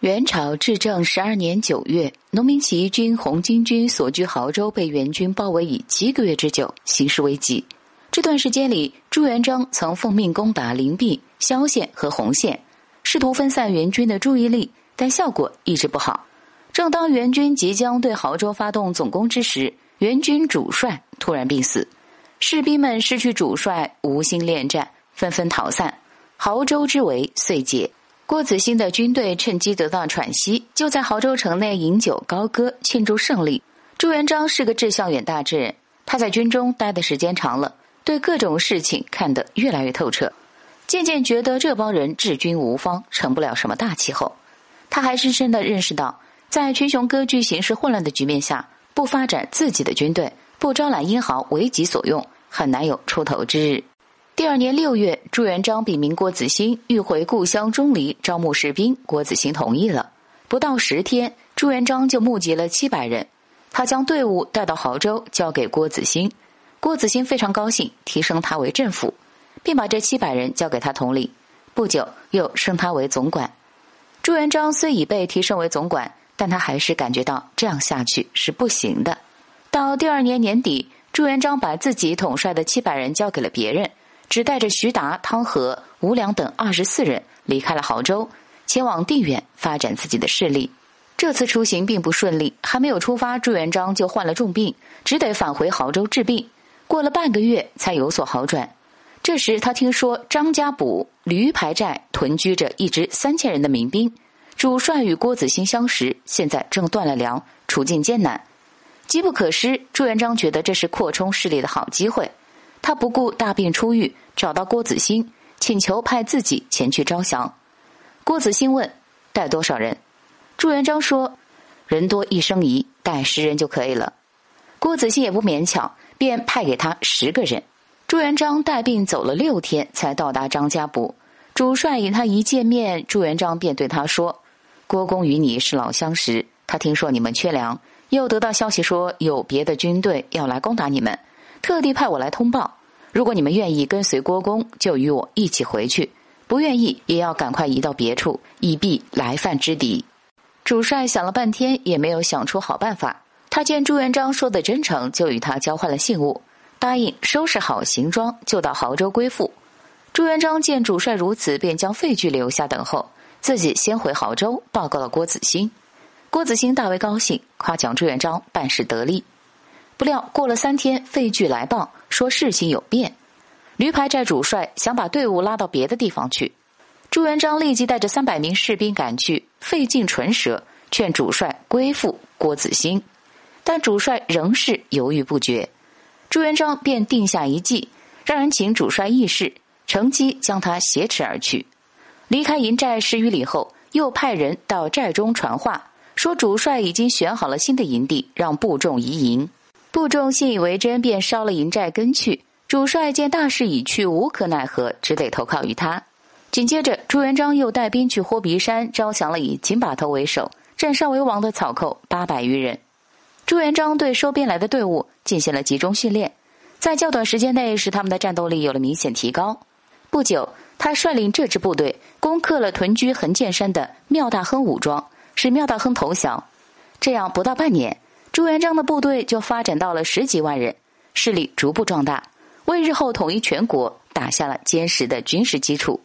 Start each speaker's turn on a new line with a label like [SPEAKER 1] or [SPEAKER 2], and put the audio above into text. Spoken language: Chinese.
[SPEAKER 1] 元朝至正十二年九月，农民起义军红巾军所居亳州被元军包围已七个月之久，形势危急。这段时间里，朱元璋曾奉命攻打灵璧、萧县和洪县，试图分散元军的注意力，但效果一直不好。正当元军即将对亳州发动总攻之时，元军主帅突然病死，士兵们失去主帅，无心恋战，纷纷逃散，亳州之围遂解。郭子兴的军队趁机得到喘息，就在亳州城内饮酒高歌庆祝胜利。朱元璋是个志向远大之人，他在军中待的时间长了，对各种事情看得越来越透彻，渐渐觉得这帮人治军无方，成不了什么大气候。他还深深的认识到，在群雄割据、形势混乱的局面下，不发展自己的军队，不招揽英豪为己所用，很难有出头之日。第二年六月，朱元璋禀明郭子兴欲回故乡钟离招募士兵，郭子兴同意了。不到十天，朱元璋就募集了七百人，他将队伍带到亳州，交给郭子兴。郭子兴非常高兴，提升他为镇抚，并把这七百人交给他统领。不久，又升他为总管。朱元璋虽已被提升为总管，但他还是感觉到这样下去是不行的。到第二年年底，朱元璋把自己统帅的七百人交给了别人。只带着徐达、汤和、吴良等二十四人离开了亳州，前往定远发展自己的势力。这次出行并不顺利，还没有出发，朱元璋就患了重病，只得返回亳州治病。过了半个月才有所好转。这时他听说张家堡驴牌寨屯居着一支三千人的民兵，主帅与郭子兴相识，现在正断了粮，处境艰难，机不可失。朱元璋觉得这是扩充势力的好机会。他不顾大病初愈，找到郭子兴，请求派自己前去招降。郭子兴问：“带多少人？”朱元璋说：“人多一生疑，带十人就可以了。”郭子兴也不勉强，便派给他十个人。朱元璋带病走了六天，才到达张家堡。主帅与他一见面，朱元璋便对他说：“郭公与你是老相识，他听说你们缺粮，又得到消息说有别的军队要来攻打你们。”特地派我来通报，如果你们愿意跟随郭公，就与我一起回去；不愿意，也要赶快移到别处，以避来犯之敌。主帅想了半天，也没有想出好办法。他见朱元璋说的真诚，就与他交换了信物，答应收拾好行装，就到亳州归附。朱元璋见主帅如此，便将废具留下等候，自己先回亳州报告了郭子兴。郭子兴大为高兴，夸奖朱元璋办事得力。不料过了三天，费聚来报说事情有变，驴牌寨主帅想把队伍拉到别的地方去。朱元璋立即带着三百名士兵赶去，费尽唇舌劝主帅归附郭子兴，但主帅仍是犹豫不决。朱元璋便定下一计，让人请主帅议事，乘机将他挟持而去。离开营寨十余里后，又派人到寨中传话，说主帅已经选好了新的营地，让部众移营。部众信以为真，便烧了营寨跟去。主帅见大势已去，无可奈何，只得投靠于他。紧接着，朱元璋又带兵去豁鼻山招降了以秦把头为首、占上为王的草寇八百余人。朱元璋对收编来的队伍进行了集中训练，在较短时间内使他们的战斗力有了明显提高。不久，他率领这支部队攻克了屯居横剑山的庙大亨武装，使庙大亨投降。这样不到半年。朱元璋的部队就发展到了十几万人，势力逐步壮大，为日后统一全国打下了坚实的军事基础。